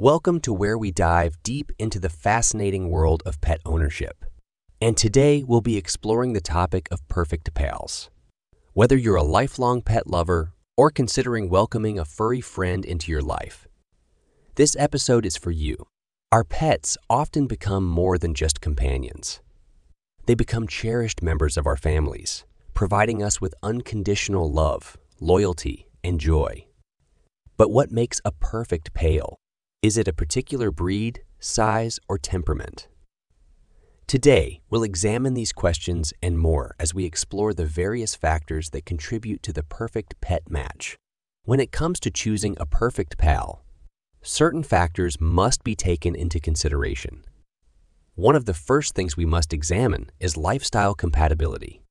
Welcome to where we dive deep into the fascinating world of pet ownership. And today we'll be exploring the topic of perfect pals. Whether you're a lifelong pet lover or considering welcoming a furry friend into your life, this episode is for you. Our pets often become more than just companions. They become cherished members of our families, providing us with unconditional love, loyalty, and joy. But what makes a perfect pal? Is it a particular breed, size, or temperament? Today, we'll examine these questions and more as we explore the various factors that contribute to the perfect pet match. When it comes to choosing a perfect pal, certain factors must be taken into consideration. One of the first things we must examine is lifestyle compatibility.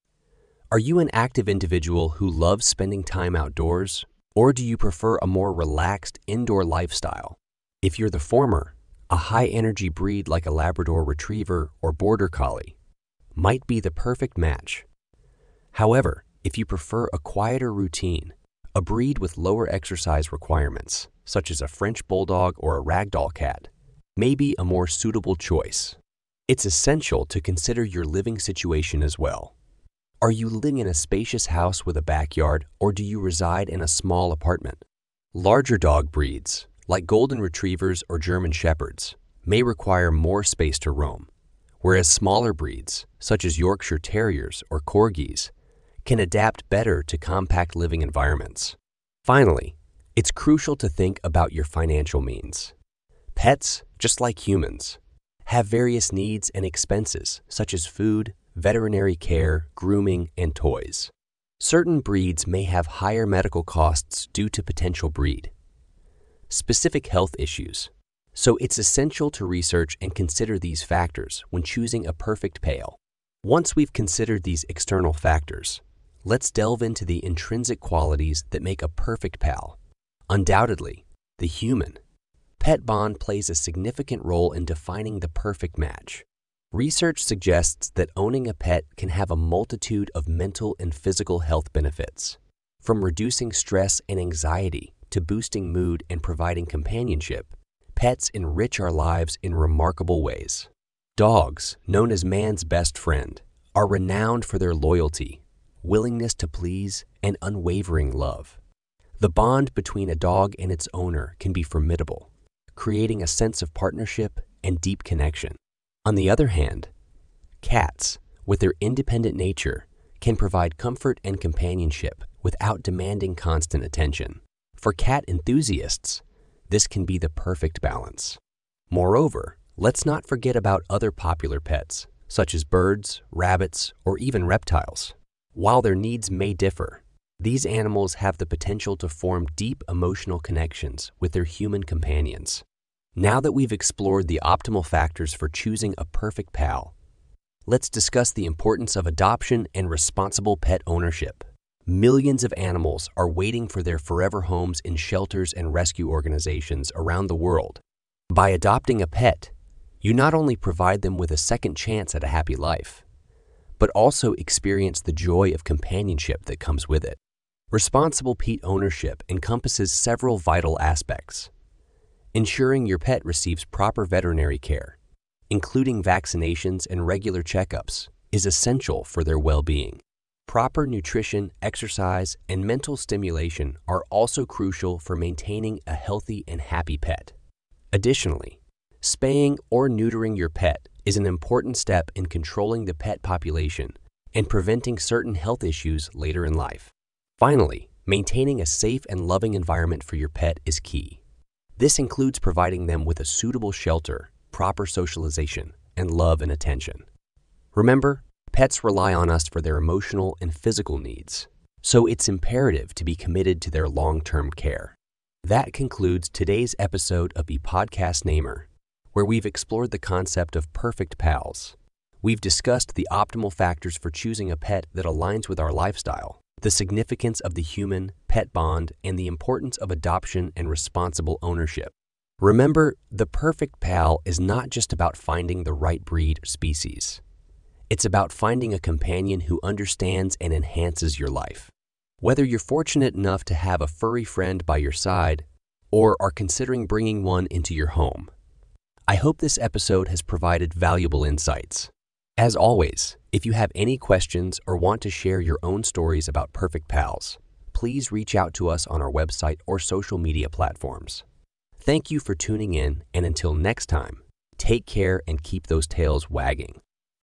Are you an active individual who loves spending time outdoors, or do you prefer a more relaxed indoor lifestyle? If you're the former, a high energy breed like a Labrador Retriever or Border Collie might be the perfect match. However, if you prefer a quieter routine, a breed with lower exercise requirements, such as a French Bulldog or a Ragdoll cat, may be a more suitable choice. It's essential to consider your living situation as well. Are you living in a spacious house with a backyard or do you reside in a small apartment? Larger dog breeds, like golden retrievers or German shepherds, may require more space to roam, whereas smaller breeds, such as Yorkshire Terriers or Corgis, can adapt better to compact living environments. Finally, it's crucial to think about your financial means. Pets, just like humans, have various needs and expenses, such as food, veterinary care, grooming, and toys. Certain breeds may have higher medical costs due to potential breed, specific health issues. So it's essential to research and consider these factors when choosing a perfect pal. Once we've considered these external factors, let's delve into the intrinsic qualities that make a perfect pal. Undoubtedly, the human. Pet bond plays a significant role in defining the perfect match. Research suggests that owning a pet can have a multitude of mental and physical health benefits, from reducing stress and anxiety to boosting mood and providing companionship, pets enrich our lives in remarkable ways. Dogs, known as man's best friend, are renowned for their loyalty, willingness to please, and unwavering love. The bond between a dog and its owner can be formidable, creating a sense of partnership and deep connection. On the other hand, cats, with their independent nature, can provide comfort and companionship without demanding constant attention. For cat enthusiasts, this can be the perfect balance. Moreover, let's not forget about other popular pets, such as birds, rabbits, or even reptiles. While their needs may differ, these animals have the potential to form deep emotional connections with their human companions. Now that we've explored the optimal factors for choosing a perfect pal, let's discuss the importance of adoption and responsible pet ownership. Millions of animals are waiting for their forever homes in shelters and rescue organizations around the world. By adopting a pet, you not only provide them with a second chance at a happy life, but also experience the joy of companionship that comes with it. Responsible pet ownership encompasses several vital aspects. Ensuring your pet receives proper veterinary care, including vaccinations and regular checkups, is essential for their well being. Proper nutrition, exercise, and mental stimulation are also crucial for maintaining a healthy and happy pet. Additionally, spaying or neutering your pet is an important step in controlling the pet population and preventing certain health issues later in life. Finally, maintaining a safe and loving environment for your pet is key. This includes providing them with a suitable shelter, proper socialization, and love and attention. Remember, Pets rely on us for their emotional and physical needs, so it's imperative to be committed to their long term care. That concludes today's episode of the Podcast Namer, where we've explored the concept of perfect pals. We've discussed the optimal factors for choosing a pet that aligns with our lifestyle, the significance of the human pet bond, and the importance of adoption and responsible ownership. Remember, the perfect pal is not just about finding the right breed or species. It's about finding a companion who understands and enhances your life. Whether you're fortunate enough to have a furry friend by your side or are considering bringing one into your home. I hope this episode has provided valuable insights. As always, if you have any questions or want to share your own stories about Perfect Pals, please reach out to us on our website or social media platforms. Thank you for tuning in, and until next time, take care and keep those tails wagging.